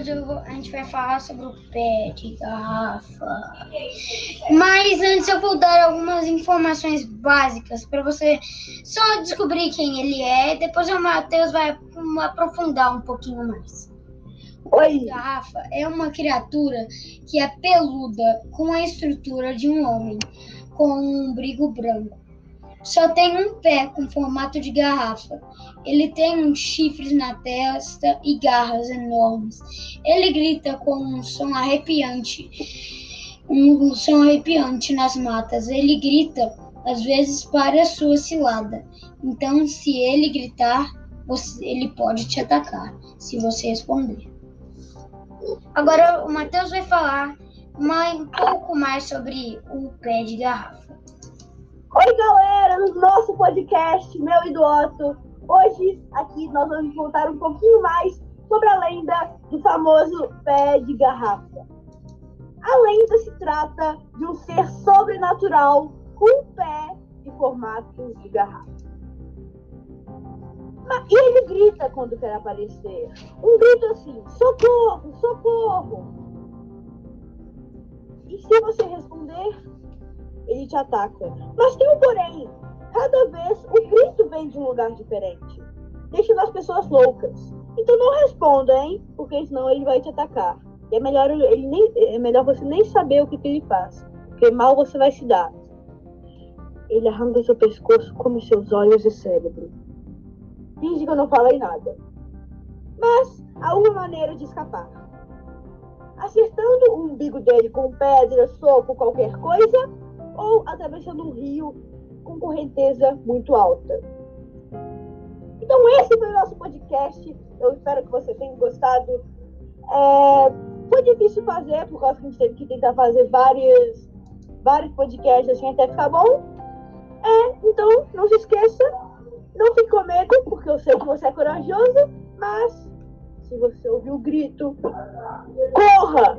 Hoje a gente vai falar sobre o pé de garrafa. Mas antes eu vou dar algumas informações básicas para você só descobrir quem ele é. Depois o Matheus vai aprofundar um pouquinho mais. O pé de garrafa é uma criatura que é peluda com a estrutura de um homem, com um umbigo branco. Só tem um pé com formato de garrafa. Ele tem uns chifres na testa e garras enormes. Ele grita com um som arrepiante. Um som arrepiante nas matas. Ele grita, às vezes, para a sua cilada. Então, se ele gritar, você, ele pode te atacar, se você responder. Agora, o Matheus vai falar um pouco mais sobre o pé de garrafa. Oi, galera, no nosso podcast, meu e do Otto. Hoje, aqui, nós vamos contar um pouquinho mais sobre a lenda do famoso pé de garrafa. A lenda se trata de um ser sobrenatural com um pé em formato de garrafa. E ele grita quando quer aparecer. Um grito assim: socorro, socorro! E se você responder, ele te ataca. Mas tem um porém. Cada vez o grito vem de um lugar diferente. Deixando as pessoas loucas. Então não responda, hein? Porque senão ele vai te atacar. E é melhor, ele nem, é melhor você nem saber o que, que ele faz. Porque mal você vai se dar. Ele arranca seu pescoço, come seus olhos e cérebro. Finge que eu não falei nada. Mas há uma maneira de escapar. Acertando o umbigo dele com pedra, soco, qualquer coisa, ou atravessando um rio com correnteza muito alta. Então esse foi o nosso podcast. Eu espero que você tenha gostado. É, foi difícil fazer, por causa que a gente teve que tentar fazer várias, vários podcasts assim até ficar bom. É, então não se esqueça, não fique com medo, porque eu sei que você é corajoso, mas se você ouvir o grito, corra!